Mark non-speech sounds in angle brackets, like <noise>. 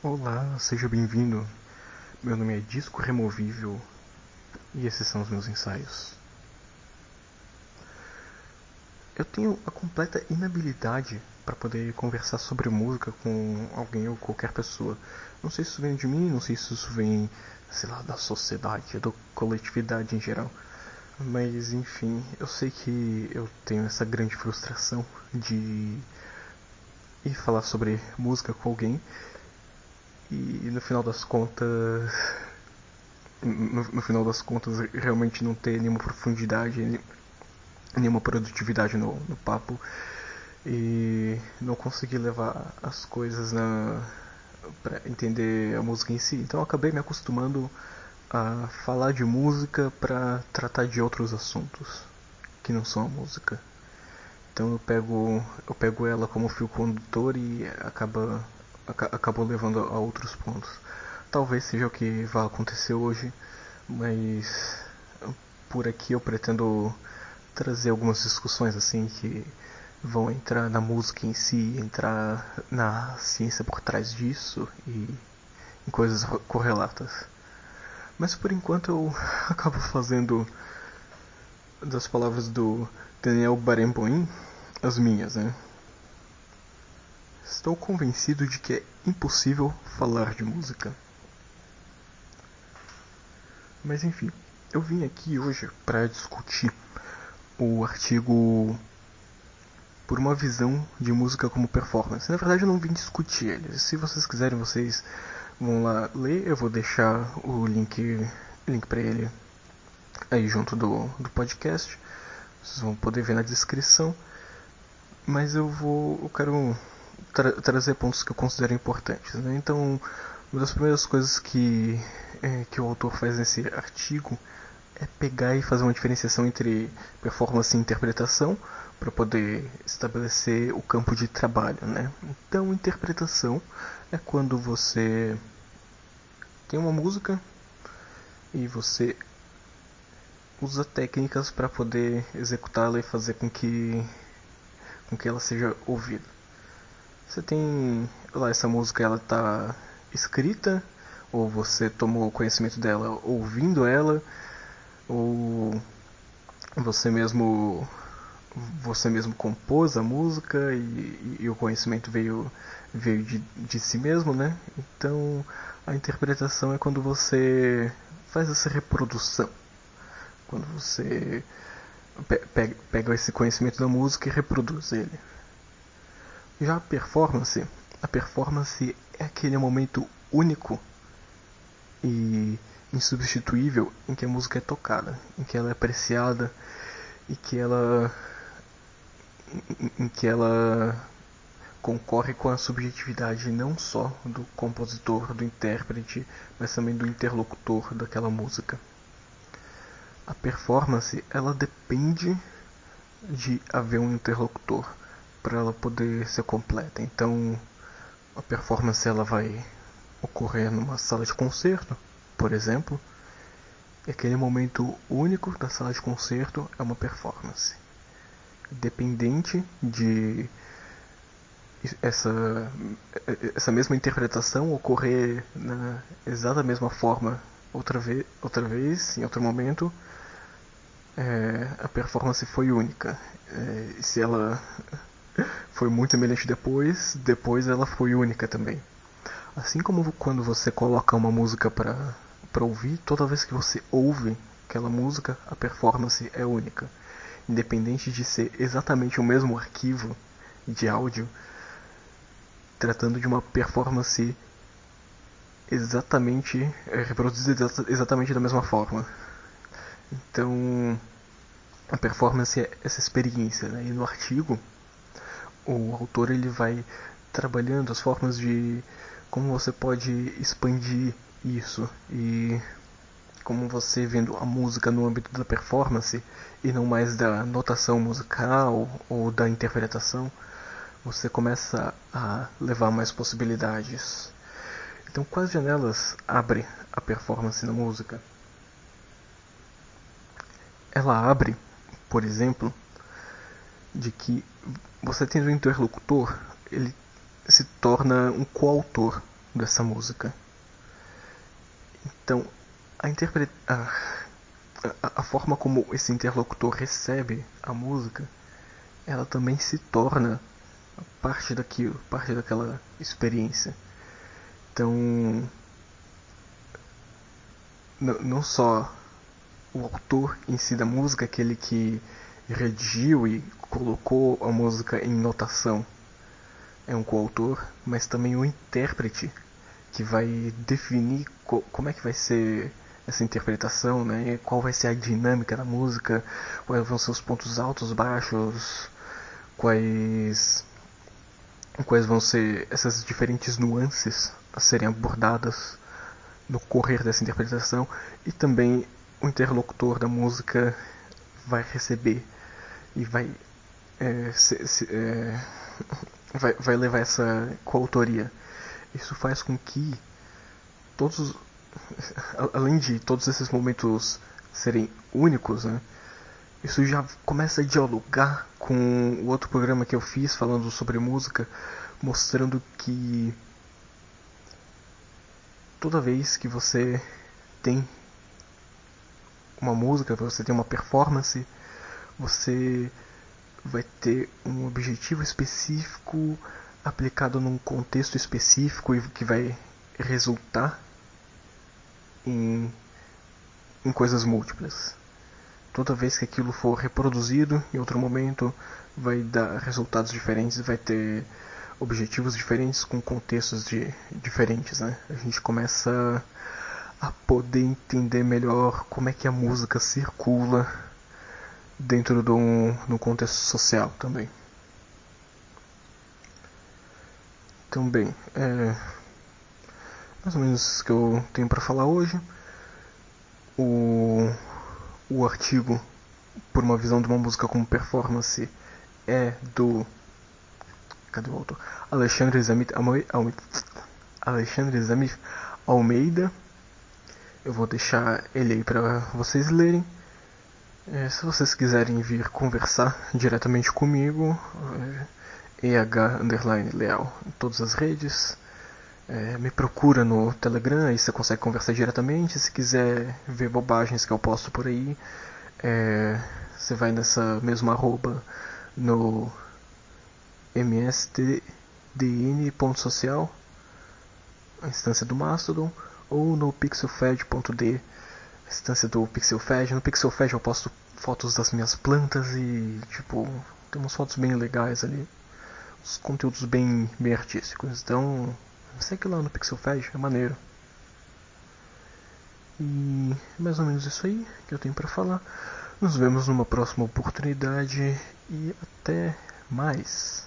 Olá, seja bem-vindo. Meu nome é Disco Removível e esses são os meus ensaios. Eu tenho a completa inabilidade para poder conversar sobre música com alguém ou qualquer pessoa. Não sei se isso vem de mim, não sei se isso vem, sei lá, da sociedade, da coletividade em geral. Mas enfim, eu sei que eu tenho essa grande frustração de ir falar sobre música com alguém no final das contas no, no, final das contas realmente não ter nenhuma profundidade nenhuma produtividade no, no papo e não conseguir levar as coisas na para entender a música em si. Então acabei me acostumando a falar de música para tratar de outros assuntos que não são a música. Então eu pego eu pego ela como fio condutor e acaba acabou levando a outros pontos. Talvez seja o que vai acontecer hoje, mas por aqui eu pretendo trazer algumas discussões assim que vão entrar na música em si, entrar na ciência por trás disso e em coisas correlatas. Mas por enquanto eu <laughs> acabo fazendo das palavras do Daniel Barenboim as minhas, né? Estou convencido de que é impossível falar de música. Mas enfim, eu vim aqui hoje para discutir o artigo por uma visão de música como performance. Na verdade, eu não vim discutir ele. Se vocês quiserem, vocês vão lá ler. Eu vou deixar o link, link para ele aí junto do, do podcast. Vocês vão poder ver na descrição. Mas eu vou, eu quero tra trazer pontos que eu considero importantes. Né? Então, uma das primeiras coisas que, é, que o autor faz nesse artigo é pegar e fazer uma diferenciação entre performance e interpretação para poder estabelecer o campo de trabalho. Né? Então, interpretação é quando você tem uma música e você usa técnicas para poder executá-la e fazer com que, com que ela seja ouvida. Você tem lá essa música, ela tá escrita ou você tomou conhecimento dela ouvindo ela ou você mesmo você mesmo compôs a música e, e o conhecimento veio veio de, de si mesmo, né? Então a interpretação é quando você faz essa reprodução, quando você pega, pega esse conhecimento da música e reproduz ele. Já a performance, a performance é aquele momento único e insubstituível em que a música é tocada, em que ela é apreciada e que ela em que ela concorre com a subjetividade não só do compositor, do intérprete, mas também do interlocutor daquela música. A performance, ela depende de haver um interlocutor para ela poder ser completa. Então, a performance ela vai ocorrer numa sala de concerto, por exemplo. E aquele momento único da sala de concerto é uma performance. Dependente de essa, essa mesma interpretação ocorrer na exata mesma forma outra vez, outra vez em outro momento, é, a performance foi única. É, se ela foi muito semelhante depois, depois ela foi única também. Assim como quando você coloca uma música para para ouvir, toda vez que você ouve aquela música, a performance é única, independente de ser exatamente o mesmo arquivo de áudio, tratando de uma performance exatamente é, reproduzida exatamente da mesma forma. Então, a performance é essa experiência, né? E no artigo o autor ele vai trabalhando as formas de como você pode expandir isso e como você vendo a música no âmbito da performance e não mais da notação musical ou da interpretação, você começa a levar mais possibilidades. Então, quais janelas abre a performance na música? Ela abre, por exemplo, de que você tendo um interlocutor, ele se torna um coautor dessa música. Então, a, interpre... a, a, a forma como esse interlocutor recebe a música, ela também se torna parte daquilo, parte daquela experiência. Então, não só o autor em si da música, aquele que redigiu e colocou a música em notação, é um coautor, mas também o intérprete que vai definir co como é que vai ser essa interpretação, né? Qual vai ser a dinâmica da música, quais vão ser os pontos altos, baixos, quais quais vão ser essas diferentes nuances a serem abordadas no correr dessa interpretação e também o interlocutor da música vai receber e vai é, se, se, é, <laughs> vai, vai levar essa coautoria. Isso faz com que todos, <laughs> além de todos esses momentos serem únicos, né, isso já começa a dialogar com o outro programa que eu fiz falando sobre música, mostrando que toda vez que você tem uma música, você tem uma performance, você vai ter um objetivo específico aplicado num contexto específico e que vai resultar em, em coisas múltiplas. Toda vez que aquilo for reproduzido em outro momento, vai dar resultados diferentes, vai ter objetivos diferentes com contextos de, diferentes. Né? A gente começa a poder entender melhor como é que a música circula dentro de um, contexto social também. Então, bem, é mais ou menos isso que eu tenho para falar hoje. O, o artigo por uma visão de uma música como performance é do cadê o autor? Alexandre Zamit Alexandre Zamit Almeida. Eu vou deixar ele aí para vocês lerem. É, se vocês quiserem vir conversar diretamente comigo, é, EH underline leal em todas as redes. É, me procura no Telegram, aí você consegue conversar diretamente. Se quiser ver bobagens que eu posto por aí, é, você vai nessa mesma arroba no mstdn.social, a instância do Mastodon, ou no pixelfed.d instância do PixelFed. No PixelFed eu posto fotos das minhas plantas e, tipo, tem umas fotos bem legais ali. Os conteúdos bem, bem artísticos. Então, segue lá no PixelFed, é maneiro. E é mais ou menos isso aí que eu tenho para falar. Nos vemos numa próxima oportunidade e até mais.